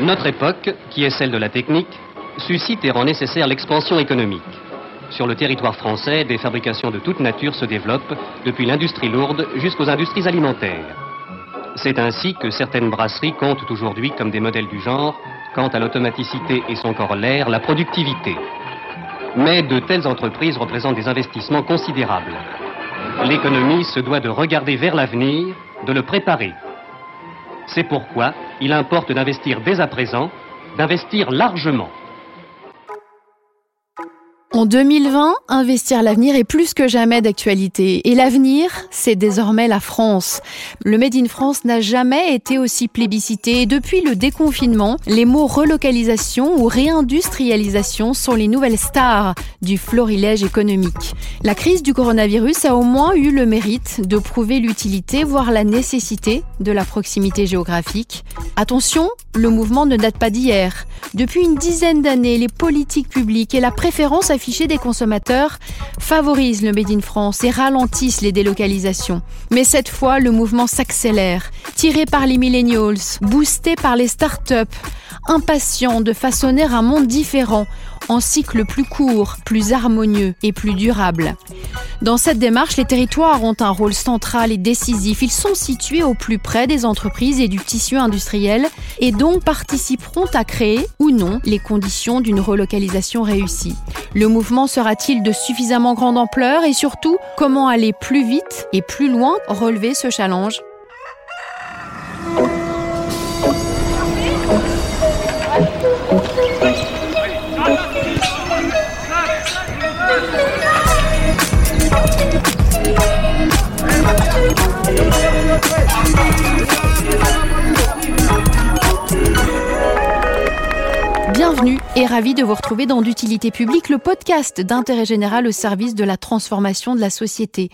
Notre époque, qui est celle de la technique, suscite et rend nécessaire l'expansion économique. Sur le territoire français, des fabrications de toute nature se développent, depuis l'industrie lourde jusqu'aux industries alimentaires. C'est ainsi que certaines brasseries comptent aujourd'hui comme des modèles du genre, quant à l'automaticité et son corollaire, la productivité. Mais de telles entreprises représentent des investissements considérables. L'économie se doit de regarder vers l'avenir, de le préparer. C'est pourquoi il importe d'investir dès à présent, d'investir largement. En 2020, investir l'avenir est plus que jamais d'actualité. Et l'avenir, c'est désormais la France. Le Made in France n'a jamais été aussi plébiscité. Et depuis le déconfinement, les mots relocalisation ou réindustrialisation sont les nouvelles stars du florilège économique. La crise du coronavirus a au moins eu le mérite de prouver l'utilité, voire la nécessité de la proximité géographique. Attention, le mouvement ne date pas d'hier. Depuis une dizaine d'années, les politiques publiques et la préférence affichée des consommateurs favorisent le Made in France et ralentissent les délocalisations. Mais cette fois, le mouvement s'accélère, tiré par les millennials, boosté par les start-up, impatients de façonner un monde différent en cycle plus court, plus harmonieux et plus durable. Dans cette démarche, les territoires ont un rôle central et décisif. Ils sont situés au plus près des entreprises et du tissu industriel et donc participeront à créer ou non les conditions d'une relocalisation réussie. Le mouvement sera-t-il de suffisamment grande ampleur et surtout comment aller plus vite et plus loin relever ce challenge? Bienvenue et ravi de vous retrouver dans d'utilité publique, le podcast d'intérêt général au service de la transformation de la société.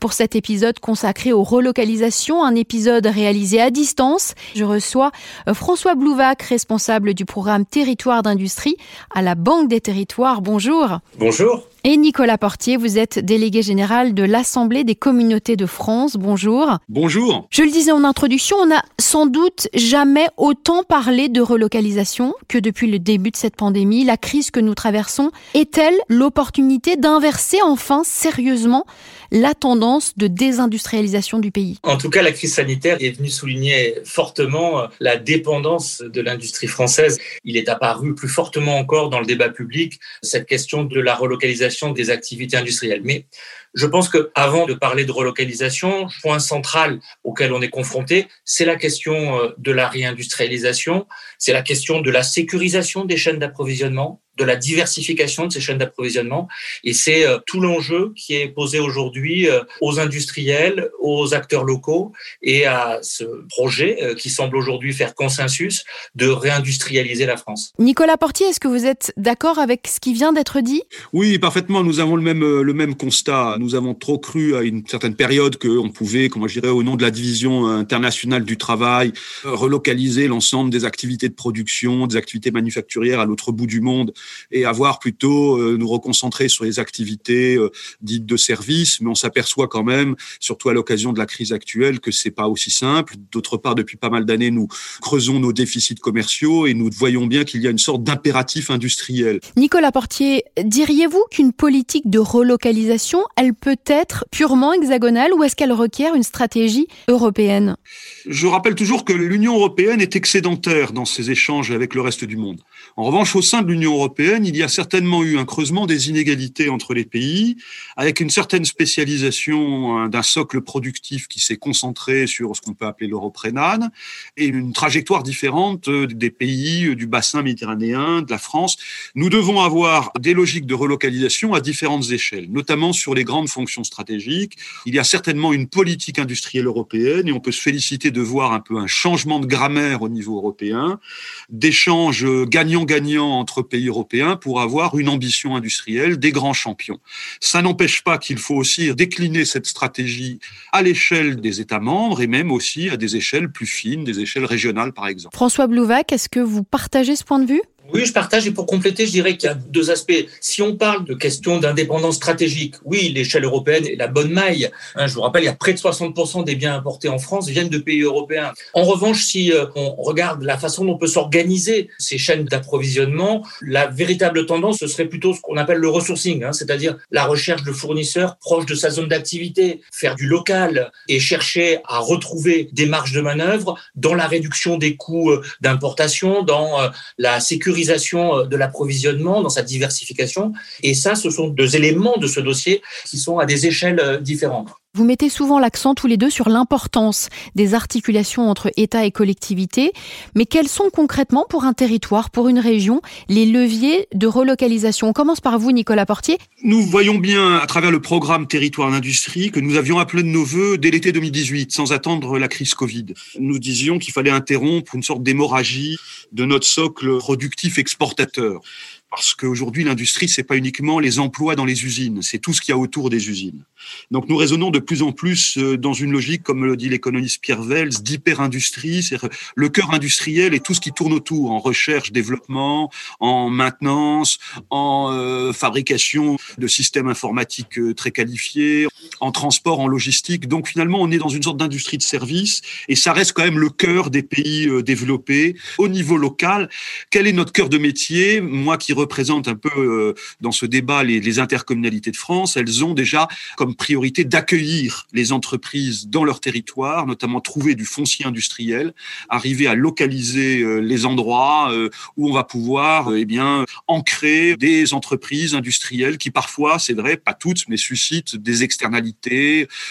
Pour cet épisode consacré aux relocalisations, un épisode réalisé à distance, je reçois euh, François Blouvac, responsable du programme Territoire d'industrie à la Banque des Territoires. Bonjour. Bonjour. Et Nicolas Portier, vous êtes délégué général de l'Assemblée des communautés de France. Bonjour. Bonjour. Je le disais en introduction, on n'a sans doute jamais autant parlé de relocalisation que depuis le début de cette pandémie. La crise que nous traversons est-elle l'opportunité d'inverser enfin sérieusement la tendance de désindustrialisation du pays En tout cas, la crise sanitaire est venue souligner fortement la dépendance de l'industrie française. Il est apparu plus fortement encore dans le débat public cette question de la relocalisation des activités industrielles. Mais je pense que avant de parler de relocalisation, point central auquel on est confronté, c'est la question euh, de la réindustrialisation, c'est la question de la sécurisation des chaînes d'approvisionnement, de la diversification de ces chaînes d'approvisionnement. Et c'est euh, tout l'enjeu qui est posé aujourd'hui euh, aux industriels, aux acteurs locaux et à ce projet euh, qui semble aujourd'hui faire consensus de réindustrialiser la France. Nicolas Portier, est-ce que vous êtes d'accord avec ce qui vient d'être dit? Oui, parfaitement. Nous avons le même, le même constat. Nous avons trop cru à une certaine période qu'on pouvait, comment je dirais, au nom de la division internationale du travail, relocaliser l'ensemble des activités de production, des activités manufacturières à l'autre bout du monde et avoir plutôt euh, nous reconcentrer sur les activités euh, dites de service. Mais on s'aperçoit quand même, surtout à l'occasion de la crise actuelle, que c'est pas aussi simple. D'autre part, depuis pas mal d'années, nous creusons nos déficits commerciaux et nous voyons bien qu'il y a une sorte d'impératif industriel. Nicolas Portier, diriez-vous qu'une politique de relocalisation, elle peut être purement hexagonale ou est-ce qu'elle requiert une stratégie européenne? Je rappelle toujours que l'Union européenne est excédentaire dans ses échanges avec le reste du monde. En revanche, au sein de l'Union européenne, il y a certainement eu un creusement des inégalités entre les pays, avec une certaine spécialisation hein, d'un socle productif qui s'est concentré sur ce qu'on peut appeler l'Europe rhénane, et une trajectoire différente euh, des pays euh, du bassin méditerranéen, de la France. Nous devons avoir des logiques de relocalisation à différentes échelles, notamment sur les grandes fonctions stratégiques. Il y a certainement une politique industrielle européenne, et on peut se féliciter de voir un peu un changement de grammaire au niveau européen, d'échanges gagnants gagnant entre pays européens pour avoir une ambition industrielle des grands champions. Ça n'empêche pas qu'il faut aussi décliner cette stratégie à l'échelle des États membres et même aussi à des échelles plus fines, des échelles régionales par exemple. François Blouvac, est-ce que vous partagez ce point de vue? Oui, je partage. Et pour compléter, je dirais qu'il y a deux aspects. Si on parle de questions d'indépendance stratégique, oui, l'échelle européenne est la bonne maille. Hein, je vous rappelle, il y a près de 60% des biens importés en France viennent de pays européens. En revanche, si euh, on regarde la façon dont on peut s'organiser ces chaînes d'approvisionnement, la véritable tendance, ce serait plutôt ce qu'on appelle le resourcing, hein, c'est-à-dire la recherche de fournisseurs proches de sa zone d'activité, faire du local et chercher à retrouver des marges de manœuvre dans la réduction des coûts euh, d'importation, dans euh, la sécurisation de l'approvisionnement, dans sa diversification. Et ça, ce sont deux éléments de ce dossier qui sont à des échelles différentes. Vous mettez souvent l'accent tous les deux sur l'importance des articulations entre État et collectivités, mais quels sont concrètement pour un territoire, pour une région, les leviers de relocalisation? On commence par vous, Nicolas Portier. Nous voyons bien à travers le programme Territoire d'industrie que nous avions appelé de nos voeux dès l'été 2018, sans attendre la crise Covid. Nous disions qu'il fallait interrompre une sorte d'hémorragie de notre socle productif exportateur. Parce qu'aujourd'hui, l'industrie, c'est pas uniquement les emplois dans les usines, c'est tout ce qu'il y a autour des usines. Donc, nous raisonnons de plus en plus euh, dans une logique, comme le dit l'économiste Pierre Vels, d'hyper-industrie. C'est le cœur industriel et tout ce qui tourne autour, en recherche, développement, en maintenance, en euh, fabrication de systèmes informatiques euh, très qualifiés, en transport, en logistique. Donc, finalement, on est dans une sorte d'industrie de service et ça reste quand même le cœur des pays développés au niveau local. Quel est notre cœur de métier? Moi qui représentent un peu euh, dans ce débat les, intercommunalités de France, elles ont déjà comme priorité d'accueillir les entreprises dans leur territoire, notamment trouver du foncier industriel, arriver à localiser euh, les endroits euh, où on va pouvoir eh bien ancrer des entreprises industrielles qui parfois, c'est vrai, pas toutes, mais suscitent des externalités,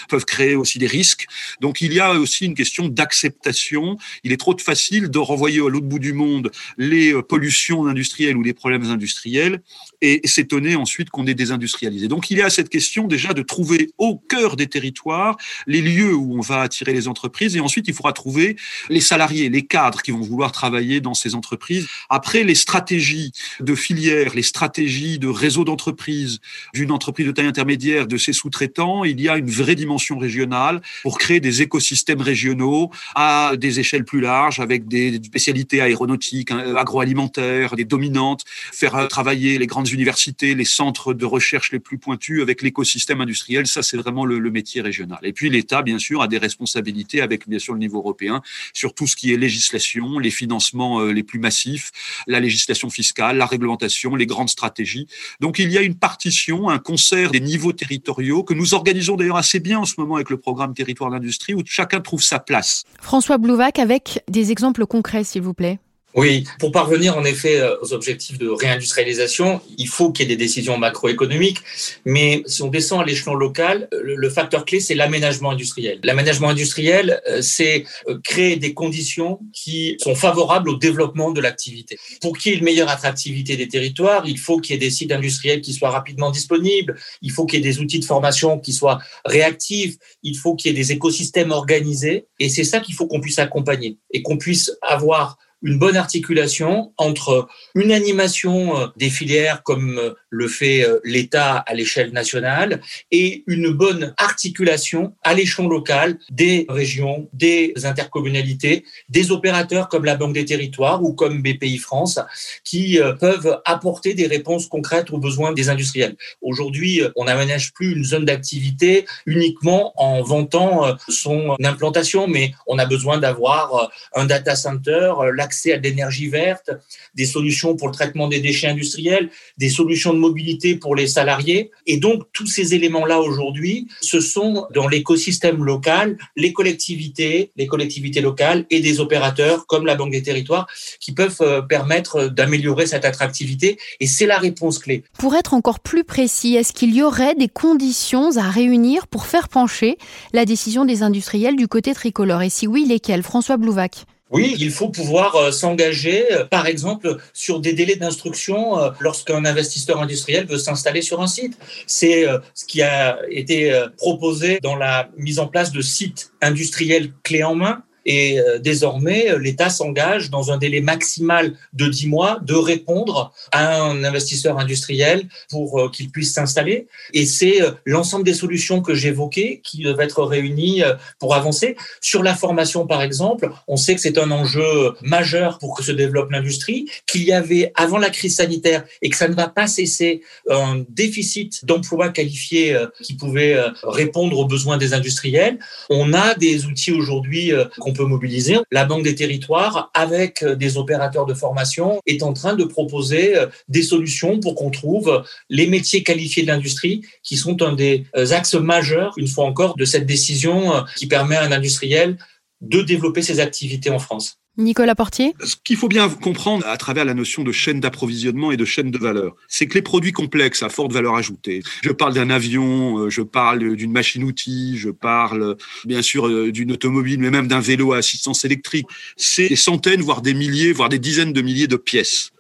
peuvent créer aussi des risques. Donc il y a aussi une question d'acceptation. Il est trop facile de renvoyer à l'autre bout du monde les pollutions industrielles ou les problèmes industriels et s'étonner ensuite qu'on est désindustrialisé. Donc il y a cette question déjà de trouver au cœur des territoires les lieux où on va attirer les entreprises et ensuite il faudra trouver les salariés, les cadres qui vont vouloir travailler dans ces entreprises. Après les stratégies de filières, les stratégies de réseau d'entreprises, d'une entreprise de taille intermédiaire, de ses sous-traitants, il y a une vraie dimension régionale pour créer des écosystèmes régionaux à des échelles plus larges avec des spécialités aéronautiques, hein, agroalimentaires, des dominantes, faire euh, travailler les grandes universités, les centres de recherche les plus pointus avec l'écosystème industriel. Ça, c'est vraiment le, métier régional. Et puis l'État, bien sûr, a des responsabilités avec, bien sûr, le niveau européen sur tout ce qui est législation, les financements euh, les plus massifs, la législation fiscale, la réglementation, les grandes stratégies. Donc il y a une partition, un concert des niveaux territoriaux que nous organisons d'ailleurs assez bien en ce moment avec le programme Territoire d'industrie où chacun trouve sa place. François Blouvac avec des exemples concrets, s'il vous plaît. Oui, pour parvenir en effet euh, aux objectifs de réindustrialisation, il faut qu'il y ait des décisions macroéconomiques, mais si on descend à l'échelon local, le facteur clé, c'est l'aménagement industriel. L'aménagement industriel, euh, c'est euh, créer des conditions qui sont favorables au développement de l'activité. Pour qu'il y ait une meilleure attractivité des territoires, il faut qu'il y ait des sites industriels qui soient rapidement disponibles, il faut qu'il y ait des outils de formation qui soient réactifs, il faut qu'il y ait des écosystèmes organisés, et c'est ça qu'il faut qu'on puisse accompagner et qu'on puisse avoir une bonne articulation entre une animation euh, des filières comme euh, le fait euh, l'État à l'échelle nationale et une bonne articulation à l'échelon local des régions, des intercommunalités, des opérateurs comme la Banque des Territoires ou comme BPI France qui peuvent apporter des réponses concrètes aux besoins des industriels. Aujourd'hui, on n'aménage plus une zone d'activité uniquement en vantant son implantation, mais on a besoin d'avoir un data center, accès à l'énergie verte, des solutions pour le traitement des déchets industriels, des solutions de mobilité pour les salariés. Et donc, tous ces éléments-là aujourd'hui, ce sont dans l'écosystème local, les collectivités, les collectivités locales et des opérateurs comme la Banque des Territoires qui peuvent euh, permettre d'améliorer cette attractivité. Et c'est la réponse clé. Pour être encore plus précis, est-ce qu'il y aurait des conditions à réunir pour faire pencher la décision des industriels du côté tricolore? Et si oui, lesquelles? François Blouvac oui, il faut pouvoir euh, s'engager, euh, par exemple, sur des délais d'instruction euh, lorsqu'un investisseur industriel veut s'installer sur un site. C'est ce qui a été proposé dans la mise en place de sites industriels clés en main Et euh, désormais, l'État s'engage dans un délai maximal de 10 mois de répondre à un investisseur industriel pour euh, qu'il puisse s'installer. Et c'est euh, l'ensemble des solutions que j'évoquais qui doivent être réunies pour avancer. Sur la formation, par exemple, on sait que c'est un enjeu majeur pour que se développe l'industrie, qu'il y avait avant la crise sanitaire et que ça ne va pas cesser un déficit d'emplois qualifiés qui pouvait répondre aux besoins des industriels. On a des outils aujourd'hui peut mobiliser. La Banque des territoires, avec euh, des opérateurs de formation, est en train de proposer euh, des solutions pour qu'on trouve les métiers qualifiés de l'industrie, qui sont un des euh, axes majeurs, une fois encore, de cette décision qui permet à un industriel de développer ses activités en France. Nicolas Portier Ce qu'il faut bien comprendre à travers la notion de chaîne d'approvisionnement et de chaîne de valeur, c'est que les produits complexes à forte valeur ajoutée, je parle d'un avion, euh, je parle d'une machine-outil, je parle bien sûr euh, d'une automobile, mais même d'un vélo à assistance électrique, c'est des centaines, voire des milliers, voire des dizaines de milliers de pièces.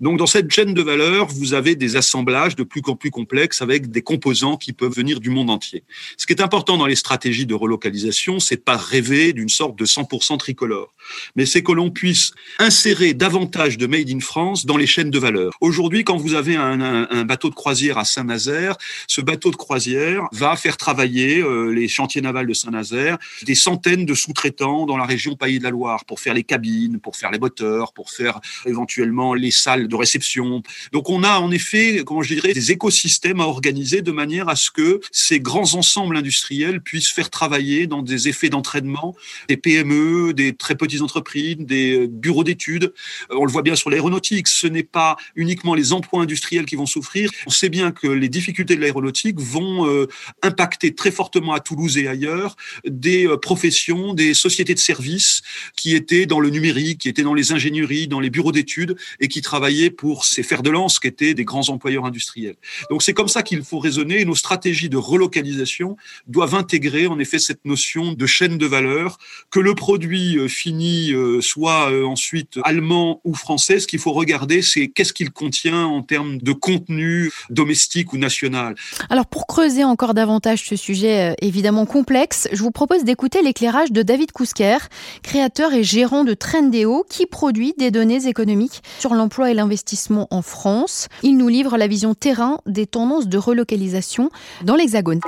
Donc, dans cette chaîne de valeur, vous avez des assemblages de plus en plus complexes avec des composants qui peuvent venir du monde entier. Ce qui est important dans les stratégies de relocalisation, c'est de pas rêver d'une sorte de 100% tricolore, mais c'est que l'on puisse insérer davantage de made in France dans les chaînes de valeur. Aujourd'hui, quand vous avez un, bateau de croisière à Saint-Nazaire, ce bateau de croisière va faire travailler euh, les chantiers navals de Saint-Nazaire des centaines de sous-traitants dans la région Pays de la Loire pour faire les cabines, pour faire les moteurs, pour faire éventuellement les de réception. Donc on a en effet, comment je dirais, des écosystèmes à organiser de manière à ce que ces grands ensembles industriels puissent faire travailler dans des effets d'entraînement des PME, des très petites entreprises, des bureaux d'études. On le voit bien sur l'aéronautique, ce n'est pas uniquement les emplois industriels qui vont souffrir. On sait bien que les difficultés de l'aéronautique vont euh, impacter très fortement à Toulouse et ailleurs des euh, professions, des sociétés de services qui étaient dans le numérique, qui étaient dans les ingénieries, dans les bureaux d'études et qui travaillent pour ces fers de lance qui étaient des grands employeurs industriels. Donc c'est comme ça qu'il faut raisonner nos stratégies de relocalisation doivent intégrer en effet cette notion de chaîne de valeur, que le produit euh, fini euh, soit euh, ensuite allemand ou français. Ce qu'il faut regarder, c'est qu'est-ce qu'il contient en termes de contenu domestique ou national. Alors pour creuser encore davantage ce sujet évidemment complexe, je vous propose d'écouter l'éclairage de David Kousker, créateur et gérant de Trendéo, qui produit des données économiques sur l'emploi et l'investissement en France. Il nous livre la vision terrain des tendances de relocalisation dans l'Hexagone.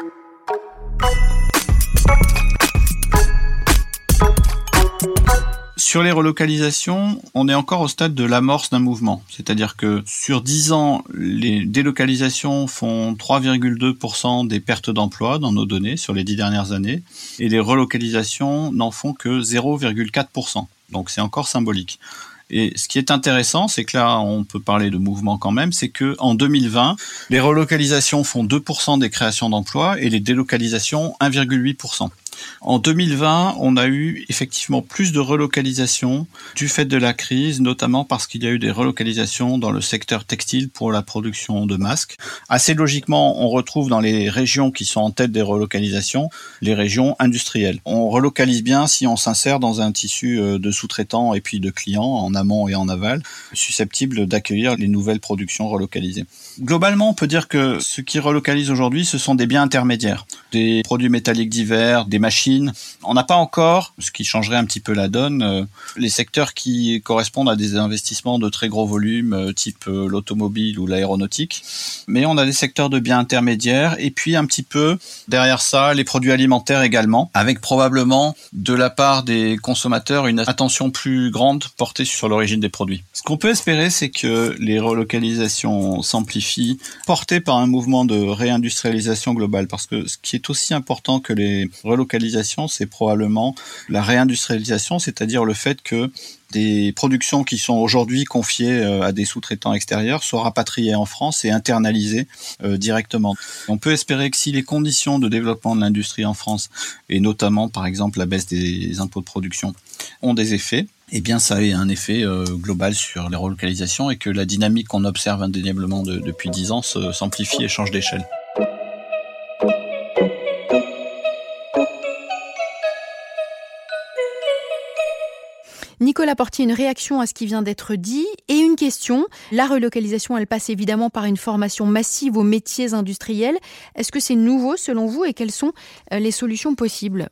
Sur les relocalisations, on est encore au stade de l'amorce d'un mouvement. C'est-à-dire que sur 10 ans, les délocalisations font 3,2% des pertes d'emplois dans nos données sur les 10 dernières années, et les relocalisations n'en font que 0,4%. Donc c'est encore symbolique. Et ce qui est intéressant, c'est que là, on peut parler de mouvement quand même, c'est que en 2020, les relocalisations font 2% des créations d'emplois et les délocalisations 1,8%. En 2020, on a eu effectivement plus de relocalisations du fait de la crise, notamment parce qu'il y a eu des relocalisations dans le secteur textile pour la production de masques. Assez logiquement, on retrouve dans les régions qui sont en tête des relocalisations les régions industrielles. On relocalise bien si on s'insère dans un tissu euh, de sous-traitants et puis de clients en amont et en aval, susceptibles d'accueillir les nouvelles productions relocalisées. Globalement, on peut dire que ce qui relocalise aujourd'hui, ce sont des biens intermédiaires, des produits métalliques divers, des On n'a pas encore, ce qui changerait un petit peu la donne, euh, les secteurs qui correspondent à des investissements de très gros volume, euh, type euh, l'automobile ou l'aéronautique. Mais on a des secteurs de biens intermédiaires et puis un petit peu derrière ça, les produits alimentaires également, avec probablement de la part des consommateurs une attention plus grande portée sur l'origine des produits. Ce qu'on peut espérer, c'est que les relocalisations s'amplifient porté par un mouvement de réindustrialisation globale. Parce que ce qui est aussi important que les relocalisations, c'est probablement la réindustrialisation, c'est-à-dire le fait que des productions qui sont aujourd'hui confiées euh, à des sous-traitants extérieurs soient rapatriées en France et internalisées euh, directement. On peut espérer que si les conditions de développement de l'industrie en France, et notamment par exemple la baisse des impôts de production, ont des effets, eh bien ça a un effet euh, global sur les relocalisations et que la dynamique qu'on observe indéniablement depuis dix ans s'amplifie et change d'échelle. Nicolas Portier, une réaction à ce qui vient d'être dit et une question. La relocalisation, elle passe évidemment par une formation massive aux métiers industriels. Est-ce que c'est nouveau selon vous et quelles sont euh, les solutions possibles?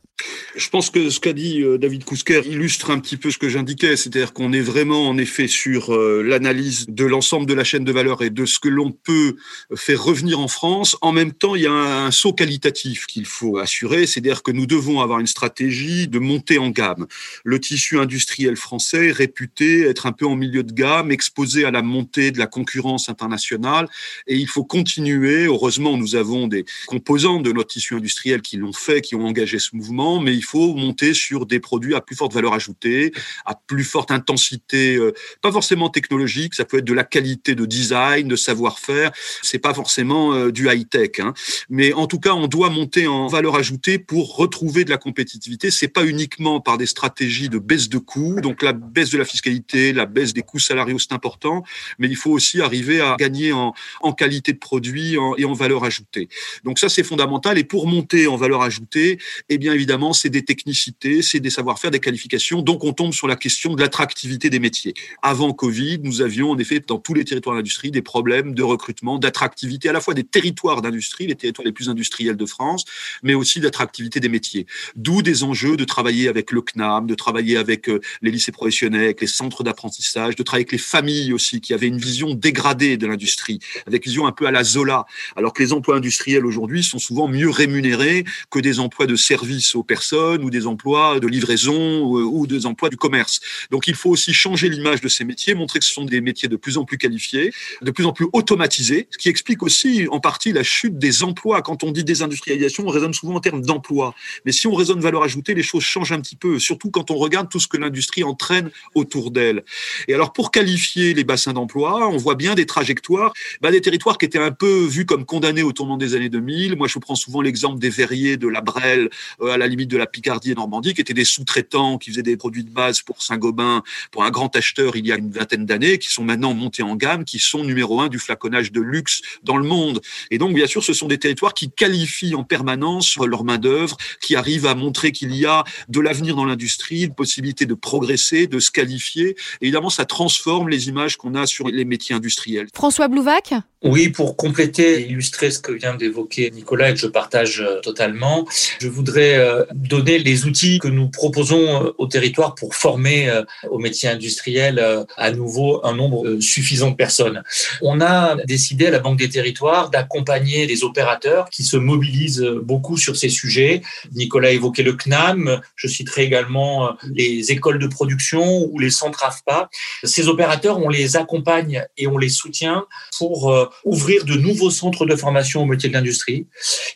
Je pense que ce qu'a dit euh, David Kousker illustre un petit peu ce que j'indiquais, c'est-à-dire qu'on est vraiment en effet sur euh, l'analyse de l'ensemble de la chaîne de valeur et de ce que l'on peut faire revenir en France. En même temps, il y a un, saut qualitatif qu'il faut assurer, c'est-à-dire que nous devons avoir une stratégie de montée en gamme. Le tissu industriel français est réputé être un peu en milieu de gamme, exposé à la montée de la concurrence internationale, et il faut continuer. Heureusement, nous avons des composants de notre tissu industriel qui l'ont fait, qui ont engagé ce mouvement mais il faut monter sur des produits à plus forte valeur ajoutée, à plus forte intensité, euh, pas forcément technologique, ça peut être de la qualité de design, de savoir-faire, c'est pas forcément euh, du high-tech, hein. mais en tout cas, on doit monter en valeur ajoutée pour retrouver de la compétitivité. C'est pas uniquement par des stratégies de baisse de coûts, donc la baisse de la fiscalité, la baisse des coûts salariaux, c'est important, mais il faut aussi arriver à gagner en, en qualité de produit et en valeur ajoutée. Donc ça, c'est fondamental. Et pour monter en valeur ajoutée, eh bien évidemment, c'est des technicités, c'est des savoir-faire, des qualifications. Donc, on tombe sur la question de l'attractivité des métiers. Avant Covid, nous avions en effet dans tous les territoires d'industrie des problèmes de recrutement, d'attractivité à la fois des territoires d'industrie, les territoires les plus industriels de France, mais aussi d'attractivité des métiers. D'où des enjeux de travailler avec le CNAM, de travailler avec euh, les lycées professionnels, avec les centres d'apprentissage, de travailler avec les familles aussi qui avaient une vision dégradée de l'industrie, avec une vision un peu à la Zola, alors que les emplois industriels aujourd'hui sont souvent mieux rémunérés que des emplois de service aux personnes ou des emplois de livraison ou, des emplois du commerce. Donc il faut aussi changer l'image de ces métiers, montrer que ce sont des métiers de plus en plus qualifiés, de plus en plus automatisés, ce qui explique aussi en partie la chute des emplois. Quand on dit désindustrialisation, on raisonne souvent en termes d'emploi. Mais si on raisonne valeur ajoutée, les choses changent un petit peu, surtout quand on regarde tout ce que l'industrie entraîne autour d'elle. Et alors pour qualifier les bassins d'emploi, on voit bien des trajectoires, bah, des territoires qui étaient un peu vus comme condamnés au tournant des années 2000. Moi, je prends souvent l'exemple des verriers de la Brelle euh, à la limite de la Picardie et Normandie, qui étaient des sous-traitants qui faisaient des produits de base pour Saint-Gobain, pour un grand acheteur il y a une vingtaine d'années, qui sont maintenant montés en gamme, qui sont numéro un du flaconnage de luxe dans le monde. Et donc, bien sûr, ce sont des territoires qui qualifient en permanence leur main-d'œuvre, qui arrivent à montrer qu'il y a de l'avenir dans l'industrie, une possibilité de progresser, de se qualifier. Et évidemment, ça transforme les images qu'on a sur les métiers industriels. François Blouvac? Oui, pour compléter et illustrer ce que vient d'évoquer Nicolas et que je partage euh, totalement, je voudrais euh, donner les outils que nous proposons euh, au territoire pour former au métier industriel à nouveau un nombre suffisant de personnes. On a décidé à la Banque des territoires d'accompagner les opérateurs qui se mobilisent beaucoup sur ces sujets. Nicolas a évoqué le CNAM, je citerai également les écoles de production ou les centres AFPA. Ces opérateurs, on les accompagne et on les soutient pour ouvrir de nouveaux centres de formation au métier de l'industrie.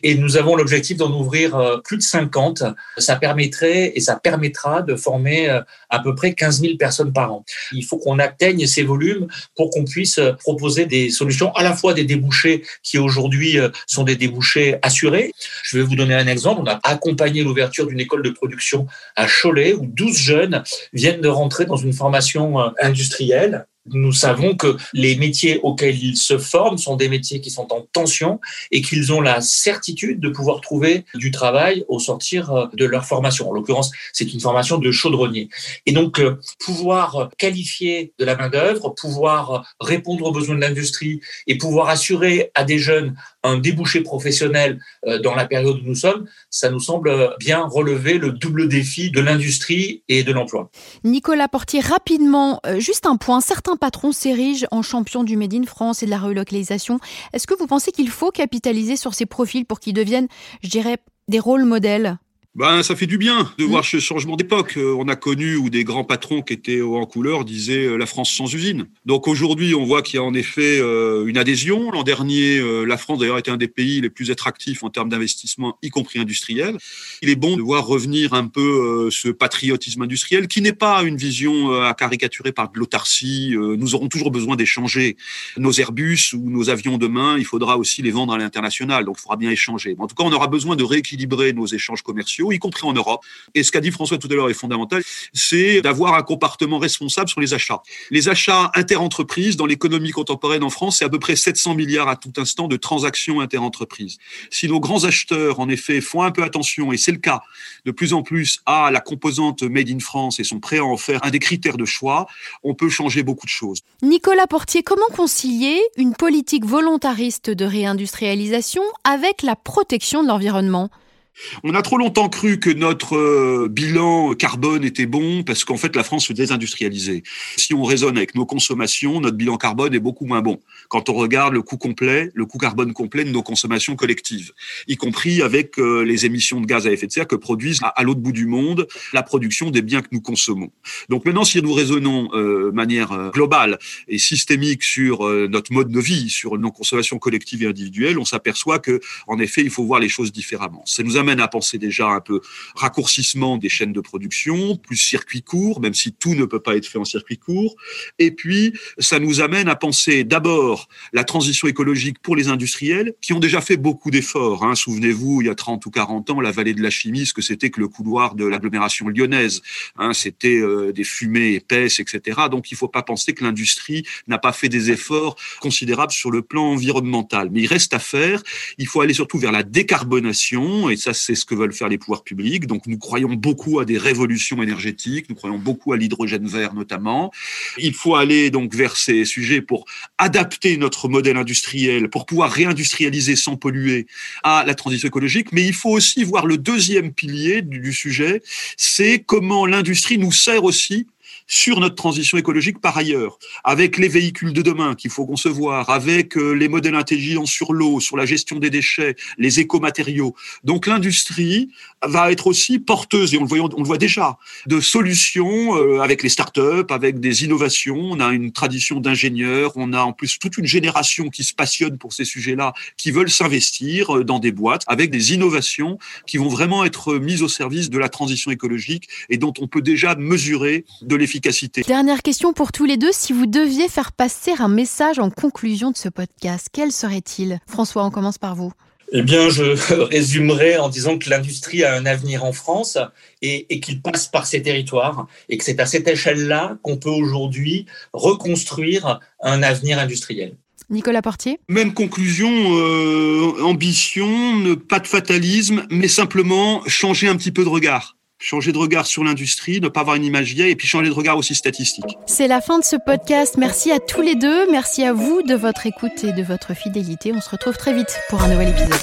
Et nous avons l'objectif d'en ouvrir euh, plus de 50. Ça permettrait et ça permettra de former euh, à peu près 15 000 personnes par an. Il faut qu'on atteigne ces volumes pour qu'on puisse euh, proposer des solutions, à la fois des débouchés qui aujourd'hui sont des débouchés assurés. Je vais vous donner un exemple. On a accompagné l'ouverture d'une école de production à Cholet où 12 jeunes viennent de rentrer dans une formation industrielle nous savons que les métiers auxquels ils se forment sont des métiers qui sont en tension et qu'ils ont la certitude de pouvoir trouver du travail au sortir euh, de leur formation. En l'occurrence, c'est une formation de chaudronnier. Et donc, euh, pouvoir qualifier de la main-d'œuvre, pouvoir répondre aux besoins de l'industrie et pouvoir assurer à des jeunes un débouché professionnel euh, dans la période où nous sommes, ça nous semble bien relever le double défi de l'industrie et de l'emploi. Nicolas Portier, rapidement, juste un point. Certains patron s'érige en champion du Made in France et de la relocalisation. Est-ce que vous pensez qu'il faut capitaliser sur ces profils pour qu'ils deviennent, je dirais, des rôles modèles? Ben, ça fait du bien de mm. voir ce changement d'époque. Euh, on a connu où des grands patrons qui étaient en couleur disaient euh, la France sans usine. Donc aujourd'hui, on voit qu'il y a en effet euh, une adhésion. L'an dernier, la France d'ailleurs était un des pays les plus attractifs en termes d'investissement, y compris industriel. Il est bon de voir revenir un peu ce patriotisme industriel qui n'est pas une vision à caricaturer par de l'autarcie. Nous aurons toujours besoin d'échanger nos Airbus ou nos avions demain. Il faudra aussi les vendre à l'international. Donc il faudra bien échanger. en tout cas, on aura besoin de rééquilibrer nos échanges commerciaux y compris en Europe. Et ce qu'a dit François tout à l'heure est fondamental, c'est d'avoir un comportement responsable sur les achats. Les achats interentreprises dans l'économie contemporaine en France, c'est à peu près 700 milliards à tout instant de transactions interentreprises. Si nos grands acheteurs, en effet, font un peu attention, et c'est le cas de plus en plus, à la composante Made in France et sont prêts à en faire un des critères de choix, on peut changer beaucoup de choses. Nicolas Portier, comment concilier une politique volontariste de réindustrialisation avec la protection de l'environnement? On a trop longtemps cru que notre euh, bilan carbone était bon parce qu'en fait la France se désindustrialisait. Si on raisonne avec nos consommations, notre bilan carbone est beaucoup moins bon quand on regarde le coût complet, le coût carbone complet de nos consommations collectives, y compris avec euh, les émissions de gaz à effet de serre que produisent à, l'autre bout du monde la production des biens que nous consommons. Donc maintenant, si nous raisonnons euh, de manière globale et systémique sur notre mode de vie, sur nos consommations collectives et individuelles, on s'aperçoit que en effet, il faut voir les choses différemment. Ça nous amène à penser déjà un peu raccourcissement des chaînes de production, plus circuit court, même si tout ne peut pas être fait en circuit court. Et puis, ça nous amène à penser d'abord la transition écologique pour les industriels, qui ont déjà fait beaucoup d'efforts. Hein. Souvenez-vous, il y a 30 ou 40 ans, la vallée de la chimie, ce que c'était que le couloir de l'agglomération lyonnaise. Hein. C'était euh, des fumées épaisses, etc. Donc, il ne faut pas penser que l'industrie n'a pas fait des efforts considérables sur le plan environnemental. Mais il reste à faire. Il faut aller surtout vers la décarbonation, et ça, c'est ce que veulent faire les pouvoirs publics. Donc nous croyons beaucoup à des révolutions énergétiques, nous croyons beaucoup à l'hydrogène vert notamment. Il faut aller donc vers ces sujets pour adapter notre modèle industriel, pour pouvoir réindustrialiser sans polluer à la transition écologique. Mais il faut aussi voir le deuxième pilier du, du sujet, c'est comment l'industrie nous sert aussi sur notre transition écologique par ailleurs, avec les véhicules de demain qu'il faut concevoir, avec euh, les modèles intelligents sur l'eau, sur la gestion des déchets, les écomatériaux. Donc l'industrie va être aussi porteuse, et on le, voit, on le voit déjà, de solutions euh, avec les startups, avec des innovations. On a une tradition d'ingénieurs, on a en plus toute une génération qui se passionne pour ces sujets-là, qui veulent s'investir euh, dans des boîtes avec des innovations qui vont vraiment être mises au service de la transition écologique et dont on peut déjà mesurer de l'efficacité Dernière question pour tous les deux. Si vous deviez faire passer un message en conclusion de ce podcast, quel serait-il? François, on commence par vous. Eh bien, je résumerai en disant que l'industrie a un avenir en France et, et qu'il passe par ces territoires et que c'est à cette échelle-là qu'on peut aujourd'hui reconstruire un avenir industriel. Nicolas Portier? Même conclusion, euh, ambition, pas de fatalisme, mais simplement changer un petit peu de regard changer de regard sur l'industrie, ne pas avoir une image vieille et puis changer de regard aussi statistique. C'est la fin de ce podcast. Merci à tous les deux. Merci à vous de votre écoute et de votre fidélité. On se retrouve très vite pour un nouvel épisode.